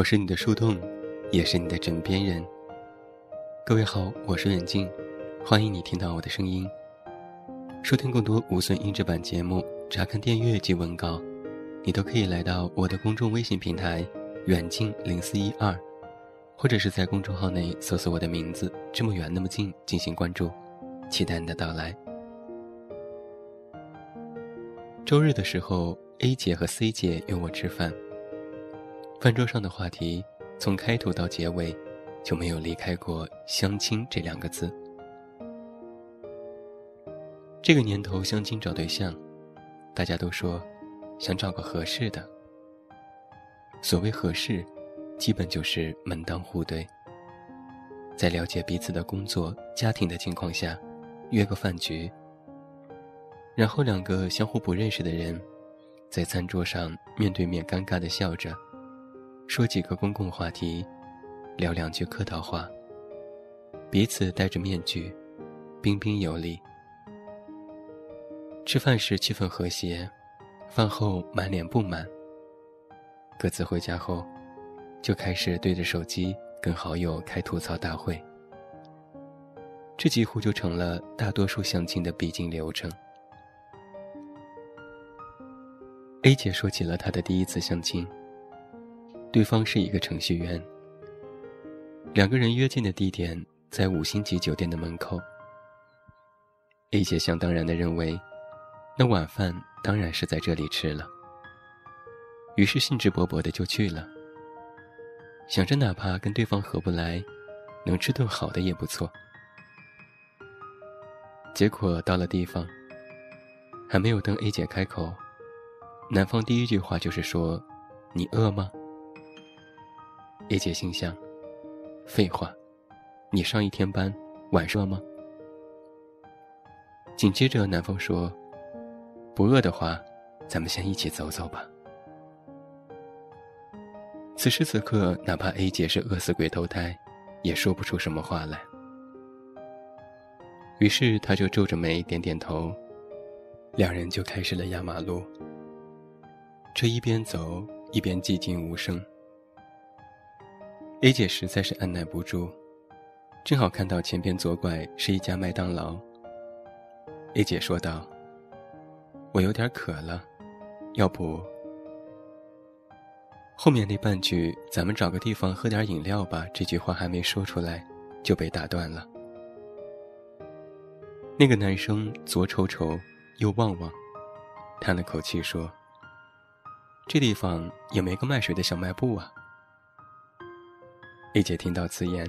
我是你的树洞，也是你的枕边人。各位好，我是远近，欢迎你听到我的声音。收听更多无损音质版节目，查看电阅及文稿，你都可以来到我的公众微信平台“远近零四一二”，或者是在公众号内搜索我的名字“这么远那么近”进行关注，期待你的到来。周日的时候，A 姐和 C 姐约我吃饭。饭桌上的话题，从开头到结尾，就没有离开过“相亲”这两个字。这个年头相亲找对象，大家都说想找个合适的。所谓合适，基本就是门当户对。在了解彼此的工作、家庭的情况下，约个饭局，然后两个相互不认识的人，在餐桌上面对面尴尬的笑着。说几个公共话题，聊两句客套话。彼此戴着面具，彬彬有礼。吃饭时气氛和谐，饭后满脸不满。各自回家后，就开始对着手机跟好友开吐槽大会。这几乎就成了大多数相亲的必经流程。A 姐说起了她的第一次相亲。对方是一个程序员。两个人约见的地点在五星级酒店的门口。A 姐想当然的认为，那晚饭当然是在这里吃了。于是兴致勃勃的就去了，想着哪怕跟对方合不来，能吃顿好的也不错。结果到了地方，还没有等 A 姐开口，男方第一句话就是说：“你饿吗？” A 姐心想：“废话，你上一天班，晚上吗？”紧接着，男方说：“不饿的话，咱们先一起走走吧。”此时此刻，哪怕 A 姐是饿死鬼投胎，也说不出什么话来。于是，他就皱着眉点点头，两人就开始了压马路。这一边走一边寂静无声。A 姐实在是按耐不住，正好看到前边左拐是一家麦当劳。A 姐说道：“我有点渴了，要不……后面那半句‘咱们找个地方喝点饮料吧’这句话还没说出来，就被打断了。那个男生左瞅瞅，右望望，叹了口气说：‘这地方也没个卖水的小卖部啊。’” A 姐听到此言，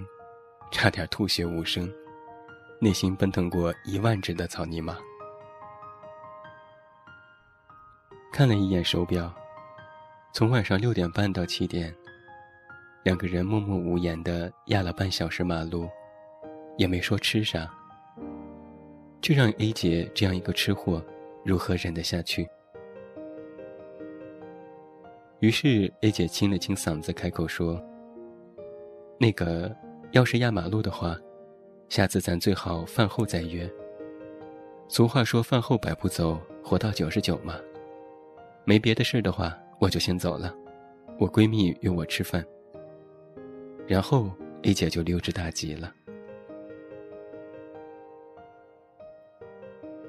差点吐血无声，内心奔腾过一万只的草泥马。看了一眼手表，从晚上六点半到七点，两个人默默无言的压了半小时马路，也没说吃啥，这让 A 姐这样一个吃货如何忍得下去？于是 A 姐清了清嗓子，开口说。那个，要是压马路的话，下次咱最好饭后再约。俗话说“饭后百步走，活到九十九”嘛。没别的事的话，我就先走了。我闺蜜约我吃饭。然后 A 姐就溜之大吉了。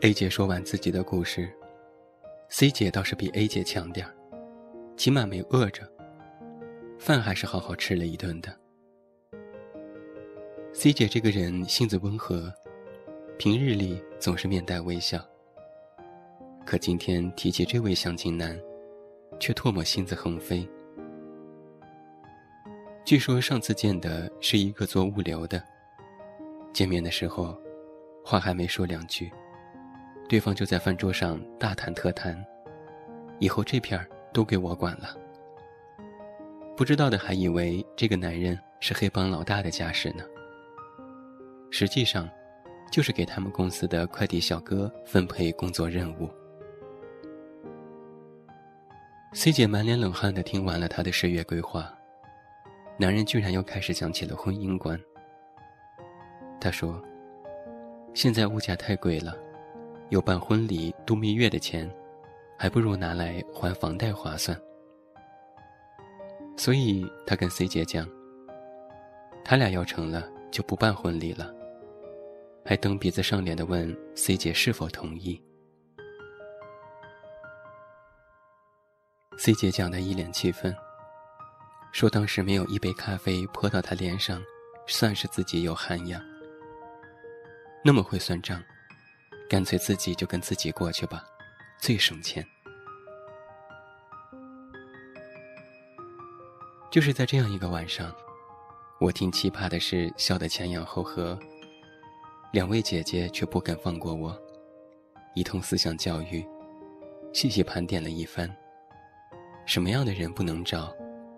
A 姐说完自己的故事，C 姐倒是比 A 姐强点儿，起码没饿着，饭还是好好吃了一顿的。C 姐这个人性子温和，平日里总是面带微笑。可今天提起这位相亲男，却唾沫星子横飞。据说上次见的是一个做物流的，见面的时候，话还没说两句，对方就在饭桌上大谈特谈，以后这片儿都给我管了。不知道的还以为这个男人是黑帮老大的架势呢。实际上，就是给他们公司的快递小哥分配工作任务。C 姐满脸冷汗的听完了他的事业规划，男人居然又开始讲起了婚姻观。他说：“现在物价太贵了，有办婚礼、度蜜月的钱，还不如拿来还房贷划算。”所以他跟 C 姐讲，他俩要成了就不办婚礼了，还蹬鼻子上脸的问 C 姐是否同意。C 姐讲的一脸气愤，说当时没有一杯咖啡泼到他脸上，算是自己有涵养。那么会算账，干脆自己就跟自己过去吧，最省钱。就是在这样一个晚上，我听奇葩的事笑得前仰后合，两位姐姐却不肯放过我，一通思想教育，细细盘点了一番。什么样的人不能找，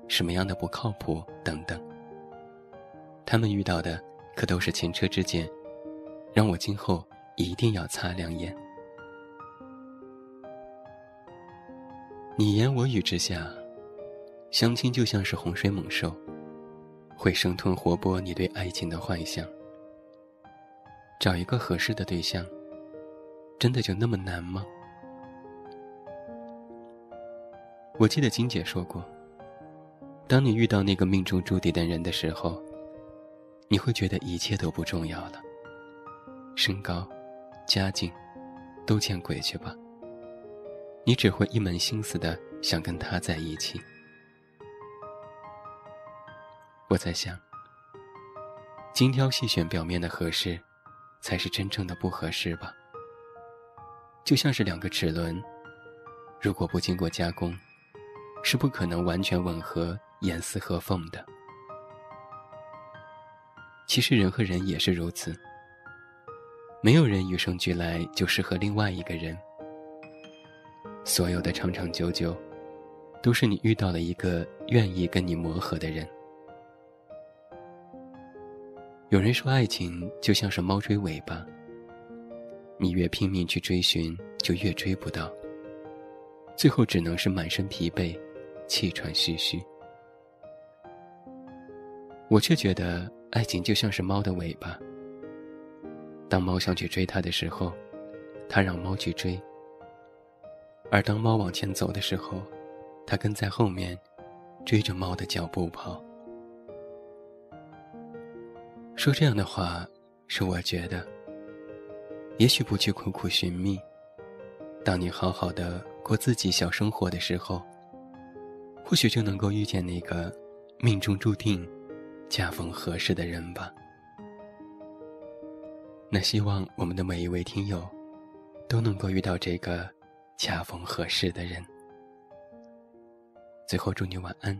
什么样的不靠谱等等。他们遇到的可都是前车之鉴，让我今后一定要擦亮眼。你言我语之下，相亲就像是洪水猛兽，会生吞活剥你对爱情的幻想。找一个合适的对象，真的就那么难吗？我记得金姐说过，当你遇到那个命中注定的人的时候，你会觉得一切都不重要了。身高、家境，都见鬼去吧！你只会一门心思的想跟他在一起。我在想，精挑细选表面的合适，才是真正的不合适吧？就像是两个齿轮，如果不经过加工。是不可能完全吻合、严丝合缝的。其实人和人也是如此，没有人与生俱来就适合另外一个人。所有的长长久久，都是你遇到了一个愿意跟你磨合的人。有人说，爱情就像是猫追尾巴，你越拼命去追寻，就越追不到，最后只能是满身疲惫。气喘吁吁，我却觉得爱情就像是猫的尾巴。当猫想去追它的时候，它让猫去追；而当猫往前走的时候，它跟在后面，追着猫的脚步跑。说这样的话，是我觉得，也许不去苦苦寻觅，当你好好的过自己小生活的时候。或许就能够遇见那个命中注定、恰逢合适的人吧。那希望我们的每一位听友都能够遇到这个恰逢合适的人。最后祝你晚安，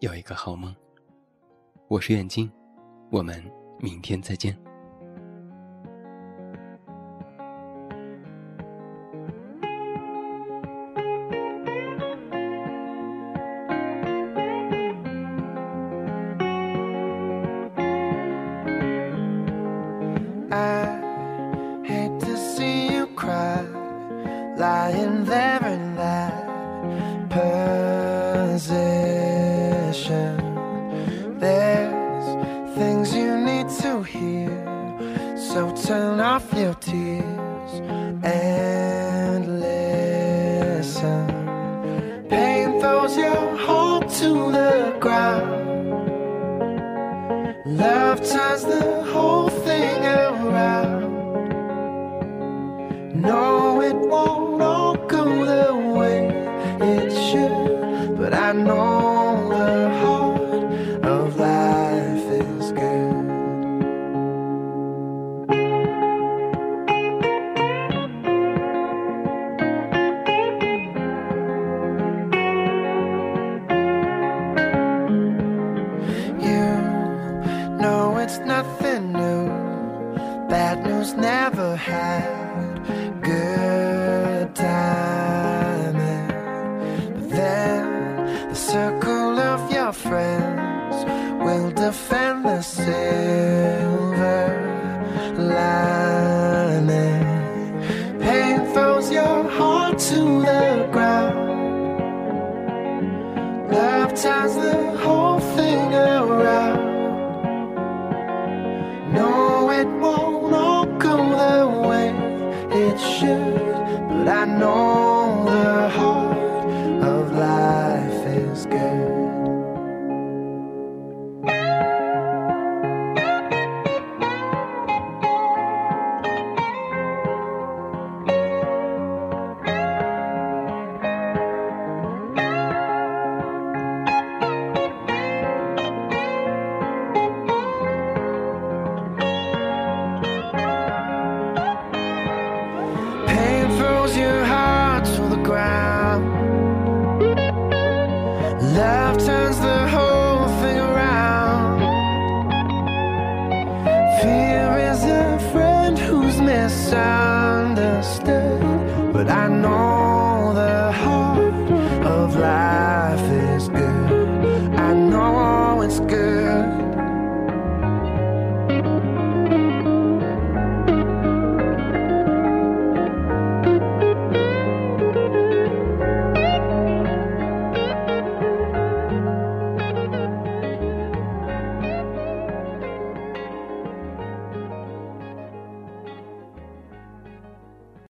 有一个好梦。我是远近，我们明天再见。Good timing. But then the circle of your friends will defend the silver lining. Pain throws your heart to the ground. Love ties the whole but I know